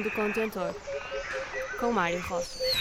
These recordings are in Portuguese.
fundo do contentor. Com Mário Rocha.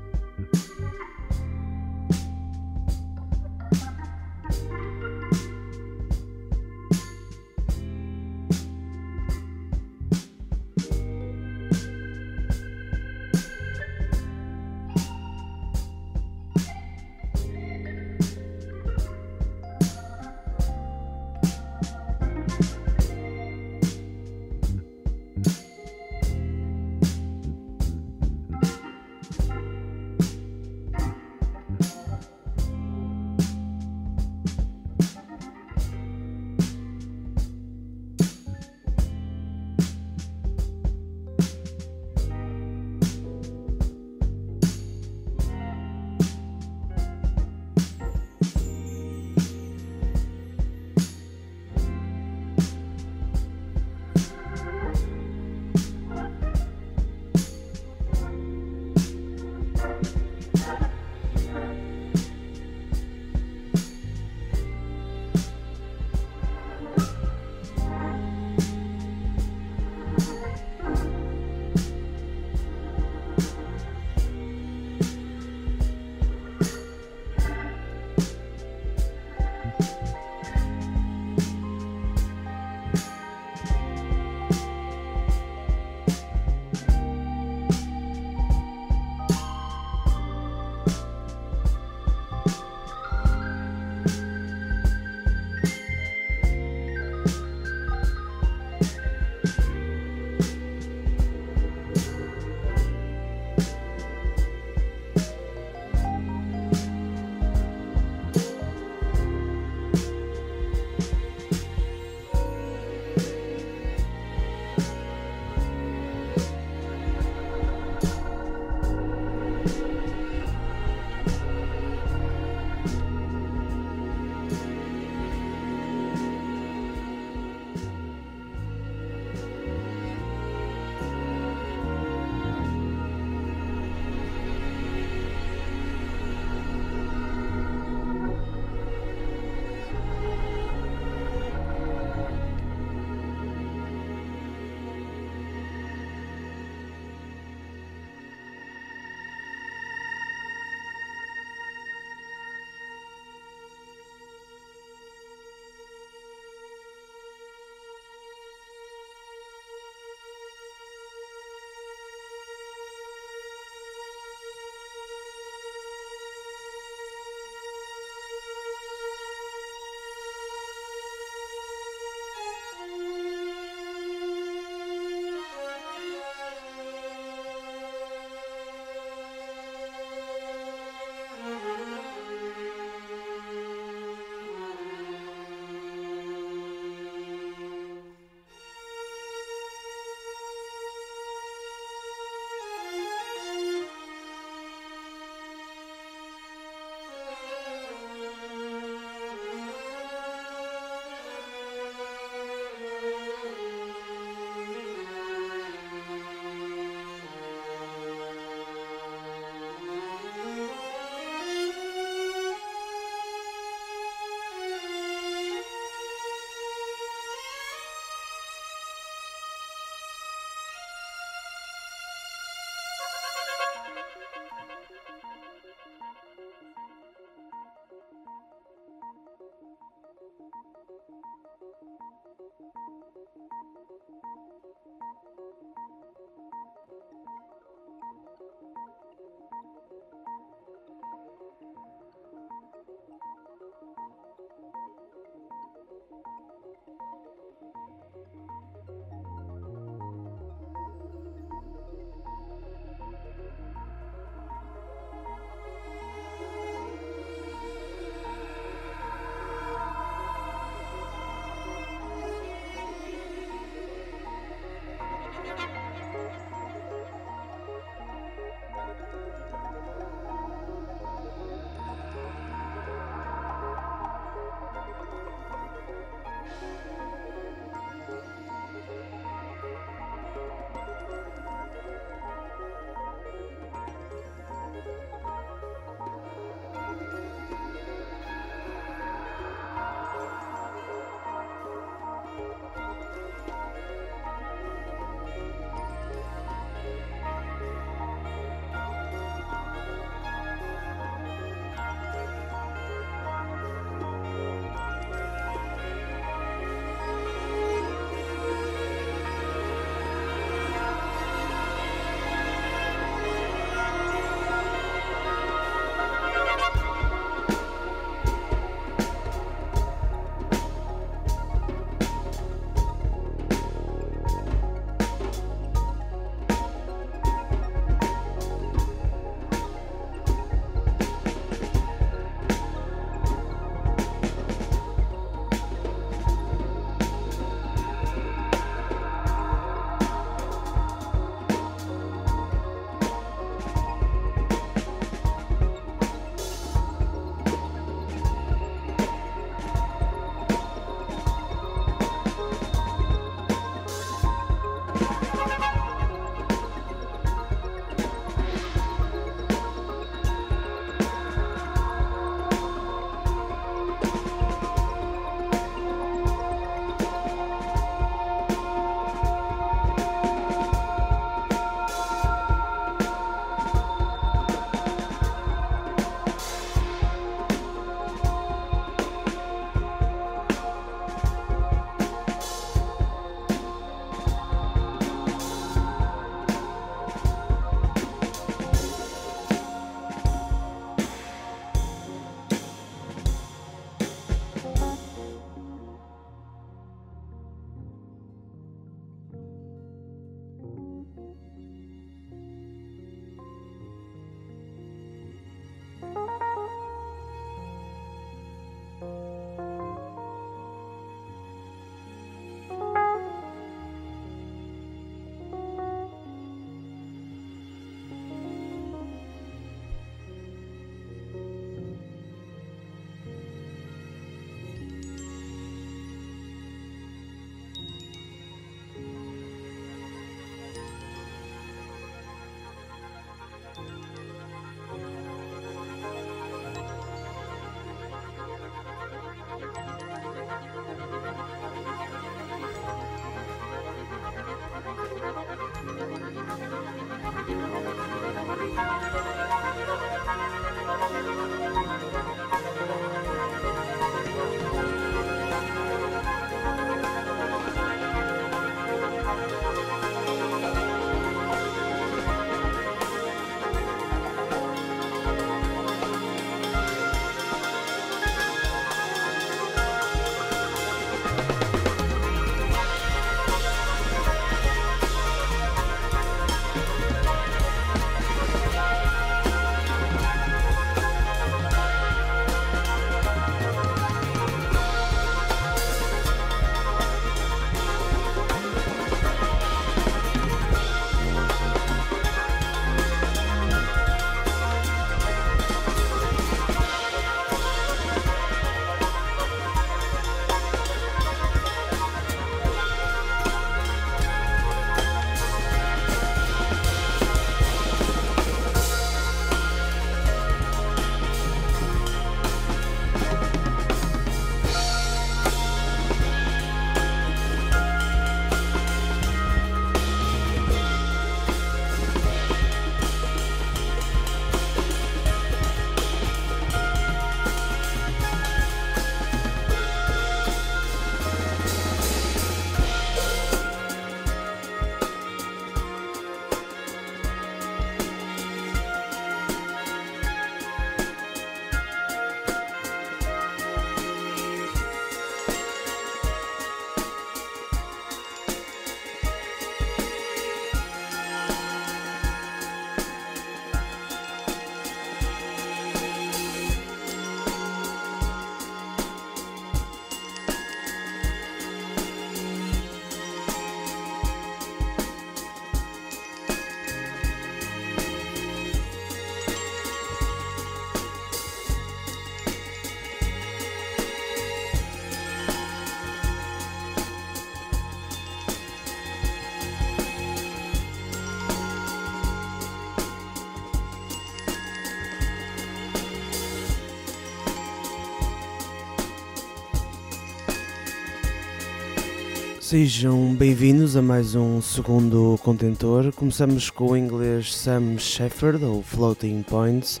Sejam bem-vindos a mais um segundo contentor. Começamos com o inglês Sam Shepard, ou Floating Points.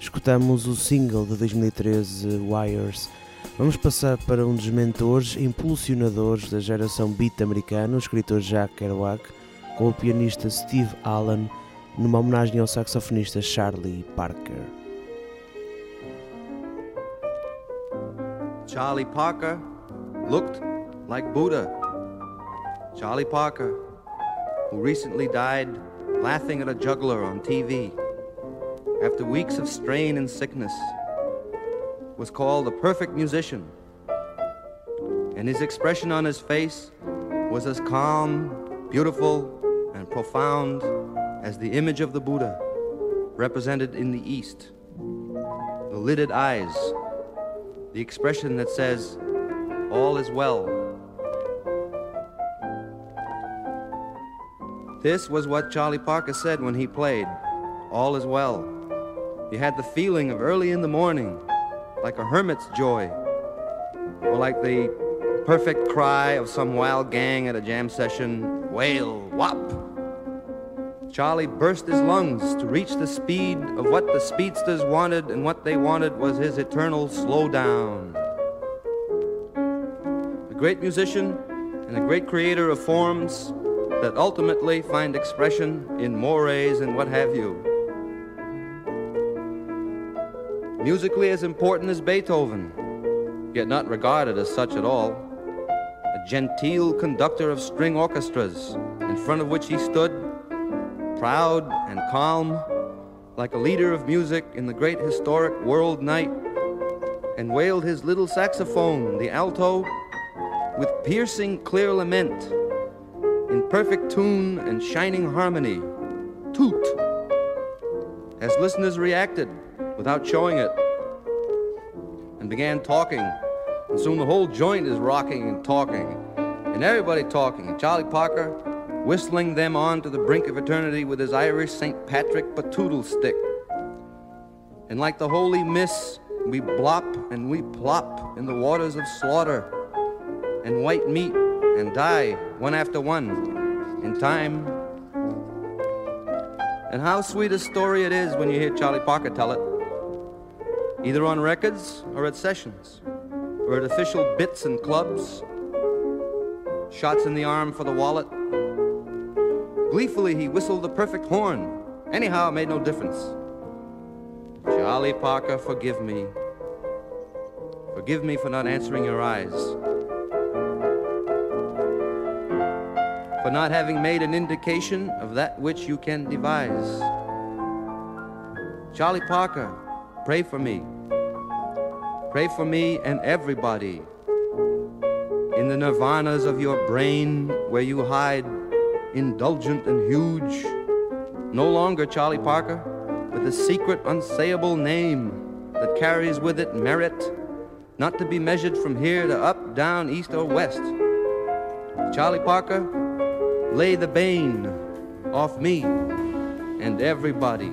Escutamos o single de 2013 Wires. Vamos passar para um dos mentores impulsionadores da geração beat americana, o escritor Jack Kerouac, com o pianista Steve Allen, numa homenagem ao saxofonista Charlie Parker. Charlie Parker looked like Buddha. Charlie Parker, who recently died laughing at a juggler on TV after weeks of strain and sickness, was called the perfect musician. And his expression on his face was as calm, beautiful, and profound as the image of the Buddha represented in the East. The lidded eyes, the expression that says, All is well This was what Charlie Parker said when he played. All is well. You had the feeling of early in the morning, like a hermit's joy, or like the perfect cry of some wild gang at a jam session, wail, whop. Charlie burst his lungs to reach the speed of what the speedsters wanted, and what they wanted was his eternal slowdown. A great musician and a great creator of forms that ultimately find expression in mores and what have you. Musically as important as Beethoven, yet not regarded as such at all. A genteel conductor of string orchestras, in front of which he stood, proud and calm, like a leader of music in the great historic world night, and wailed his little saxophone, the alto, with piercing clear lament in perfect tune and shining harmony. Toot! As listeners reacted without showing it and began talking. And soon the whole joint is rocking and talking. And everybody talking. And Charlie Parker whistling them on to the brink of eternity with his Irish St. Patrick batoodle stick. And like the holy miss, we blop and we plop in the waters of slaughter and white meat and die one after one in time. And how sweet a story it is when you hear Charlie Parker tell it, either on records or at sessions, or at official bits and clubs, shots in the arm for the wallet. Gleefully, he whistled the perfect horn. Anyhow, it made no difference. Charlie Parker, forgive me. Forgive me for not answering your eyes. Not having made an indication of that which you can devise. Charlie Parker, pray for me. Pray for me and everybody in the nirvanas of your brain where you hide, indulgent and huge. No longer Charlie Parker, with a secret, unsayable name that carries with it merit, not to be measured from here to up, down, east, or west. Charlie Parker, lay the bane off me and everybody.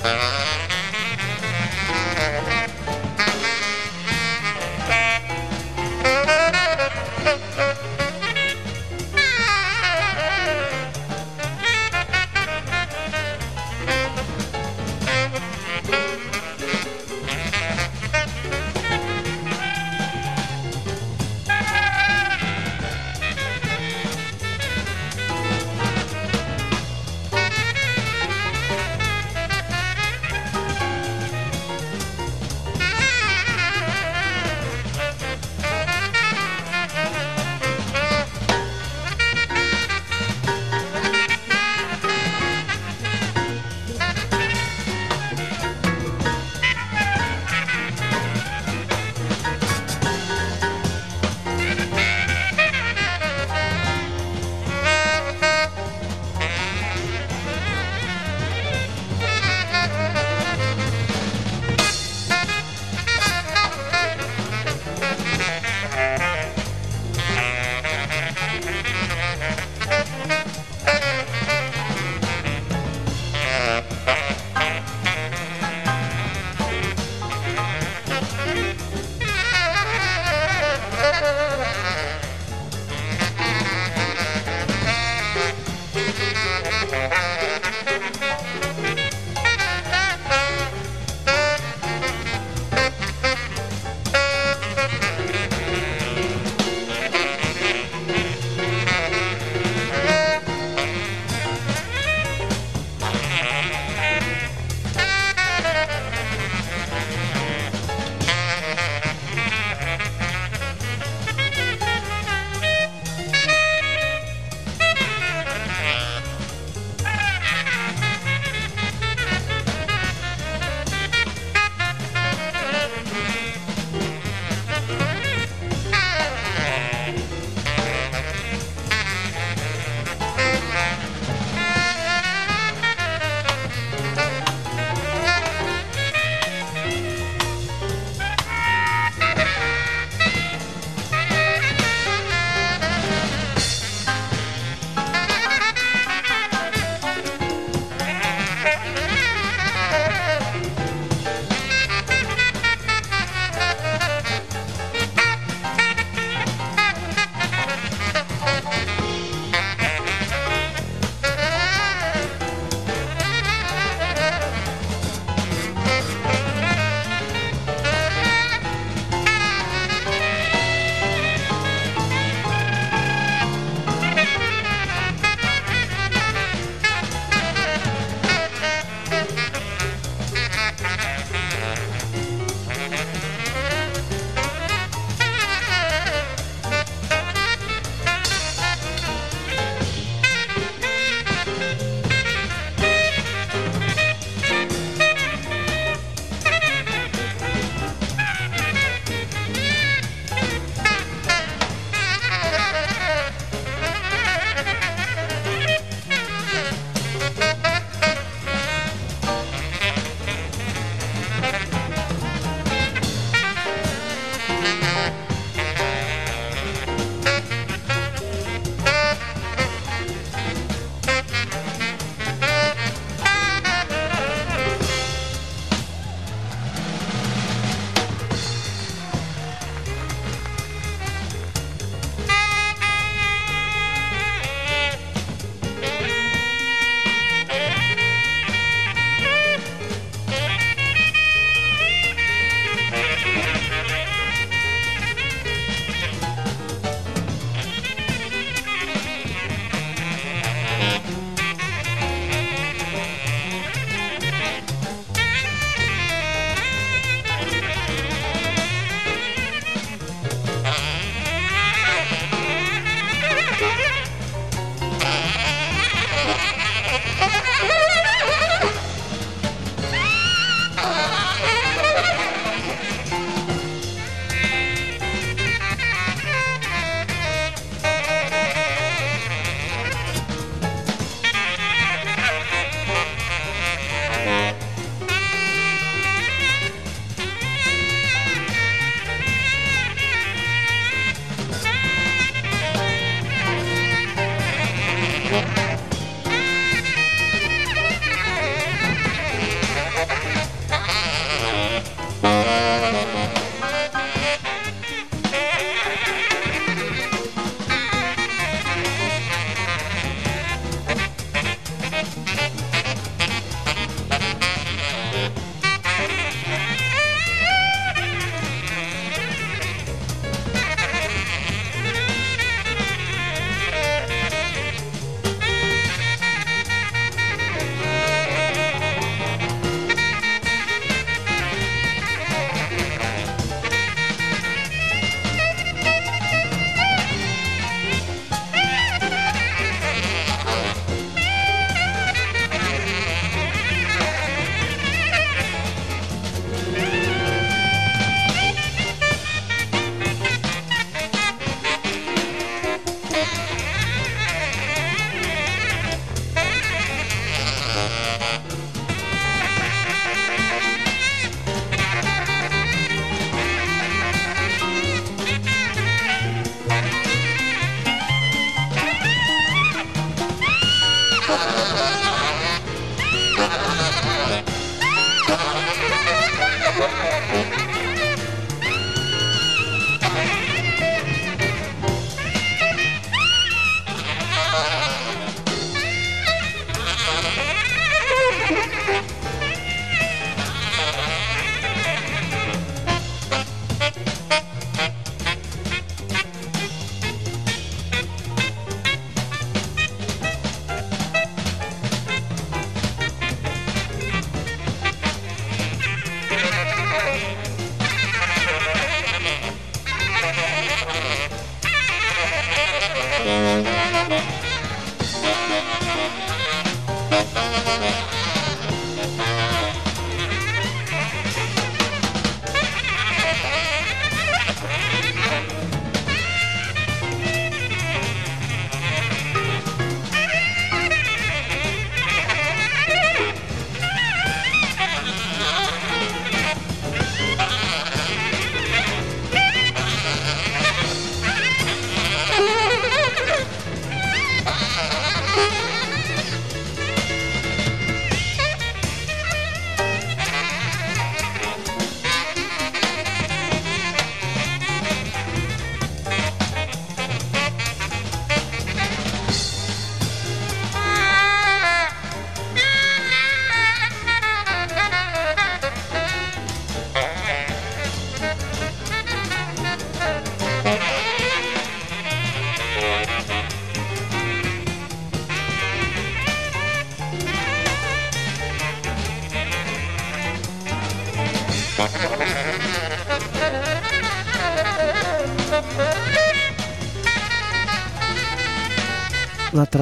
Uh-huh.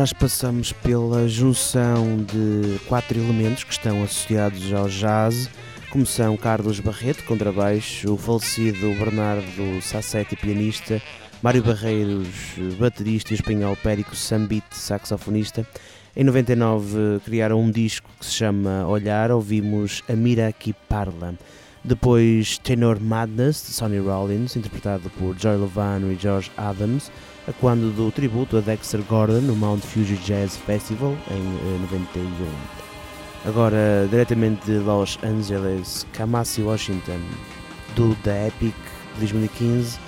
Lá atrás passamos pela junção de quatro elementos que estão associados ao jazz, como são Carlos Barreto, contrabaixo, o falecido Bernardo Sassetti, pianista, Mário Barreiros, baterista e o espanhol Périco Sambit, saxofonista. Em 99 criaram um disco que se chama Olhar, ouvimos A Mira Que Parla. Depois Tenor Madness, de Sonny Rollins, interpretado por Joy Lovano e George Adams, quando do tributo a Dexter Gordon no Mount Fuji Jazz Festival em 91. Eh, Agora, diretamente de Los Angeles, Kamasi Washington, do The Epic de 2015,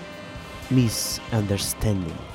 Misunderstanding.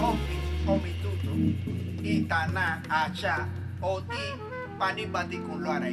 Όμη, όμη, τότε, η Κανά, η Αχά, ο Τι, Πανίπα, την Κουλουάρα.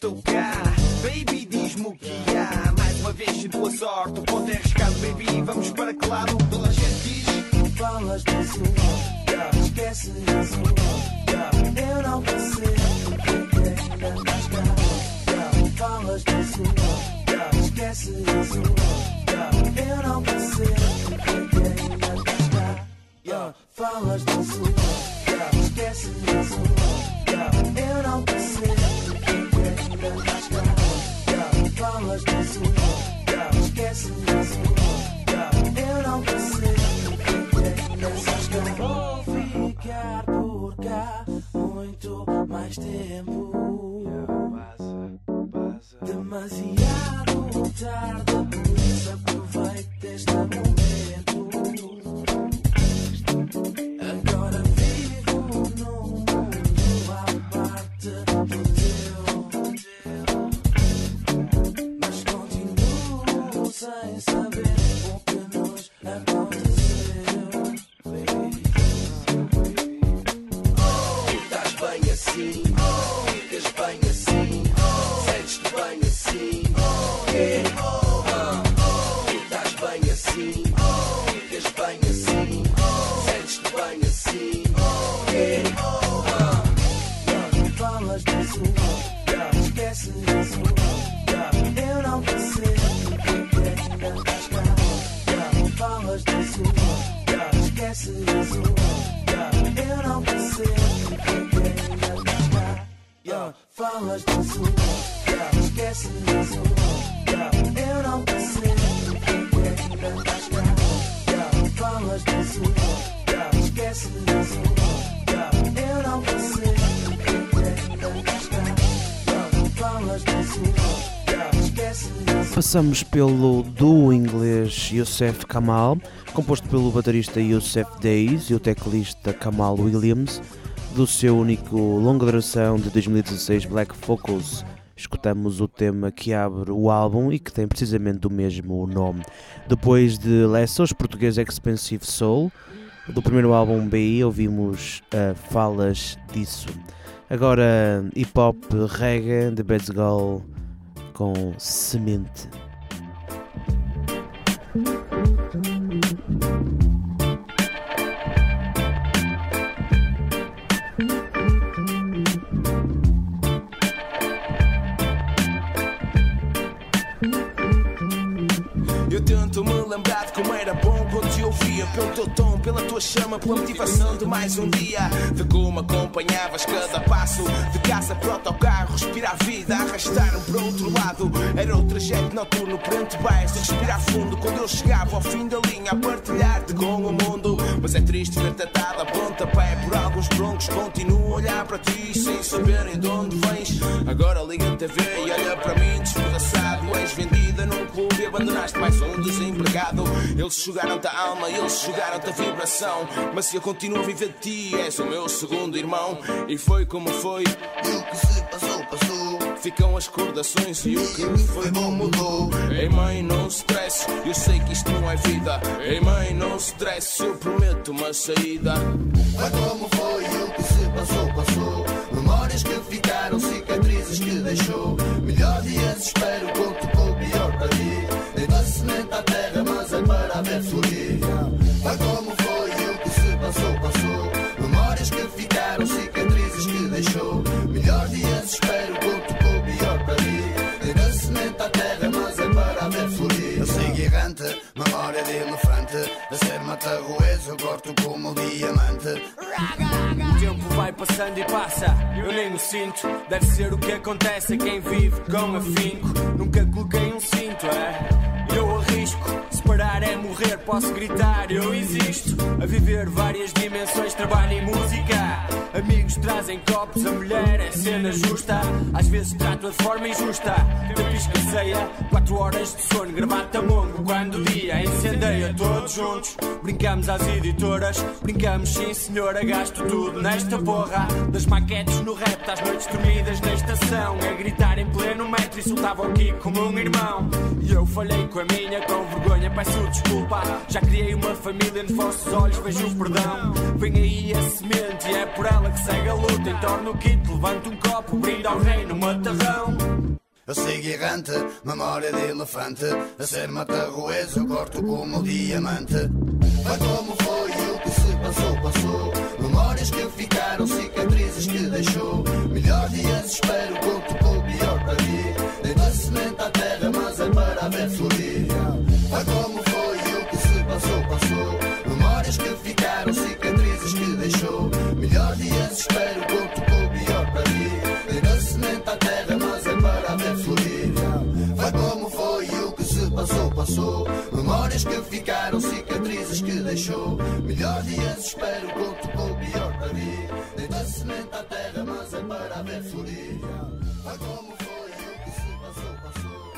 Estou cá. Baby, diz-me o que há. Mais uma vez, sinto a sorte. O ponto é arriscado, baby. Vamos para que lado? Toda a gente diz. Falas disso, yeah. esquece isso. yeah. Eu não percebo porque ainda estás cá. yeah. Falas disso, yeah. esquece isso. yeah. Eu não percebo porque ainda estás cá. yeah. Falas disso, yeah. esquece isso. yeah. Eu não percebo Demasiado tarde, por isso aproveite este momento. Passamos pelo duo inglês Youssef Kamal, composto pelo baterista Youssef Days e o teclista Kamal Williams, do seu único longa duração de 2016 Black Focus. Escutamos o tema que abre o álbum e que tem precisamente o mesmo nome. Depois de Lessons, português Expensive Soul, do primeiro álbum BI, ouvimos uh, Falas Disso. Agora hip hop reggae de Bad com Semente. Pelo teu tom, pela tua chama, pela motivação de mais um dia. De como acompanhavas cada passo. De casa para o autocarro, respirar a vida Arrastar-me para outro lado. Era o trajeto noturno perante baixo Respirar fundo. Quando eu chegava ao fim da linha A partilhar-te com o mundo. Mas é triste ver-te atado a pontapé Por alguns broncos. Continuo a olhar para ti Sem saberem de onde vens. Agora liga a TV e olha para mim despedaçado. És vendida num clube e abandonaste mais um desempregado. Eles sugaram-te a alma, eles sugaram-te a vibração. Mas se eu continuo a viver de ti És o meu segundo irmão. E foi como foi. E o que se passou, passou. Ficam as recordações e o que foi bom mudou. Ei mãe, não stress, eu sei que isto não é vida. Ei mãe, não stress, eu prometo uma saída. Vai como foi e o que se passou, passou. Memórias que ficaram, cicatrizes que deixou. Como diamante. O tempo vai passando e passa, eu nem o sinto. Deve ser o que acontece a quem vive com afinco. Nunca coloquei um cinto, é? Eu Amar é morrer, posso gritar, eu existo. A viver várias dimensões, trabalho e música. Amigos trazem copos, a mulher é cena justa. Às vezes trato-a de forma injusta. Tapisca ceia, quatro horas de sono, gravata mongo. Quando o dia incendeia, todos juntos. Brincamos às editoras, brincamos sim senhora. Gasto tudo nesta porra. Das maquetes no rap, às noites dormidas na estação. É gritar em pleno metro e soltava aqui como um irmão. E eu falhei com a minha, com vergonha, peço desculpa. Já criei uma família nos vossos olhos, vejo o perdão. Vem aí a semente e é por ela que segue a luta. Entorno o kit, levanto um copo, brindo ao rei no matarrão. Eu sigo errante, memória de elefante A ser matarroês eu corto como diamante Vai como foi o que se passou, passou Memórias que ficaram, cicatrizes que deixou Melhor dias espero, conto com o pior para mim Deita semente à terra, mas é para ver florir Vai como foi e o que se passou, passou. Memórias que ficaram, cicatrizes que deixou. Melhor dias espero, conto com o pior para mim. Deita semente à terra, mas é para ver florir Vai como foi e o que se passou, passou. Memórias que ficaram, cicatrizes que deixou. Melhor dias espero, conto com o pior para mim. Deita semente à terra, mas é para ver florir Vai como foi e o que se passou, passou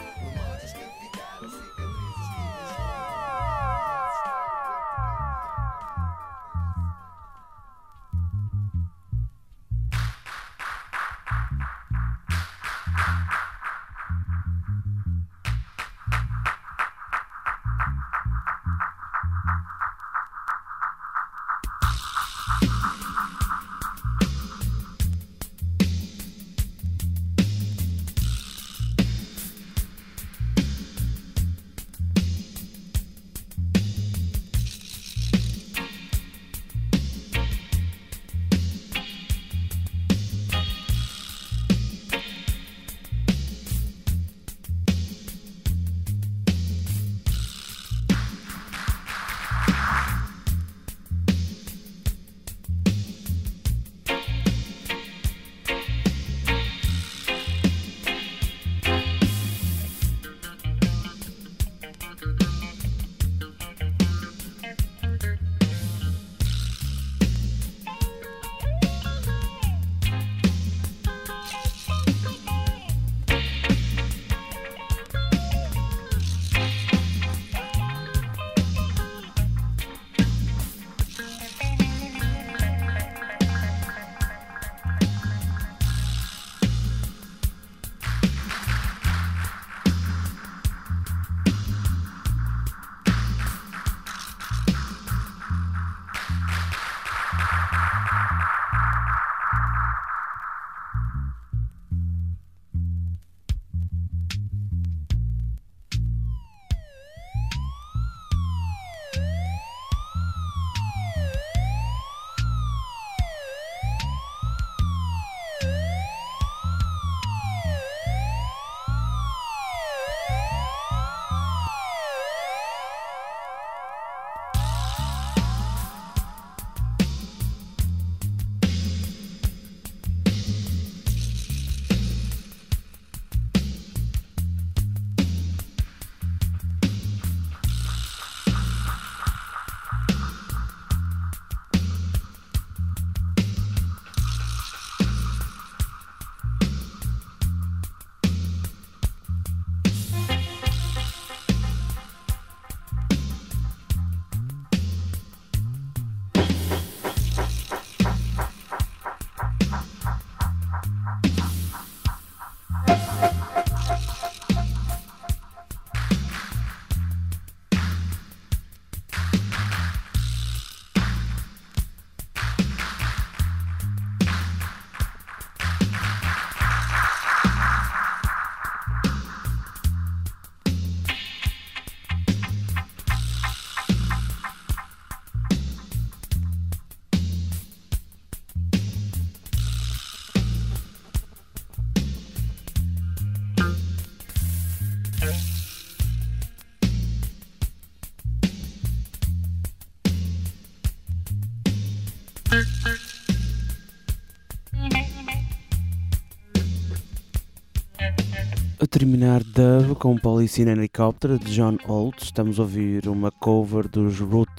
terminar dub com Police in Helicopter de John Holt, estamos a ouvir uma cover dos Root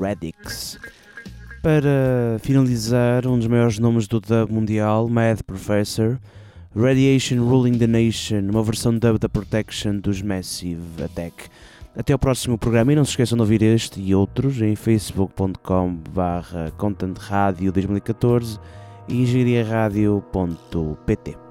Radix. Para finalizar, um dos maiores nomes do dub mundial, Mad Professor, Radiation Ruling the Nation, uma versão dub da Protection dos Massive Attack. Até ao próximo programa e não se esqueçam de ouvir este e outros em facebook.com barra contentradio 2014 e engenhariaradio.pt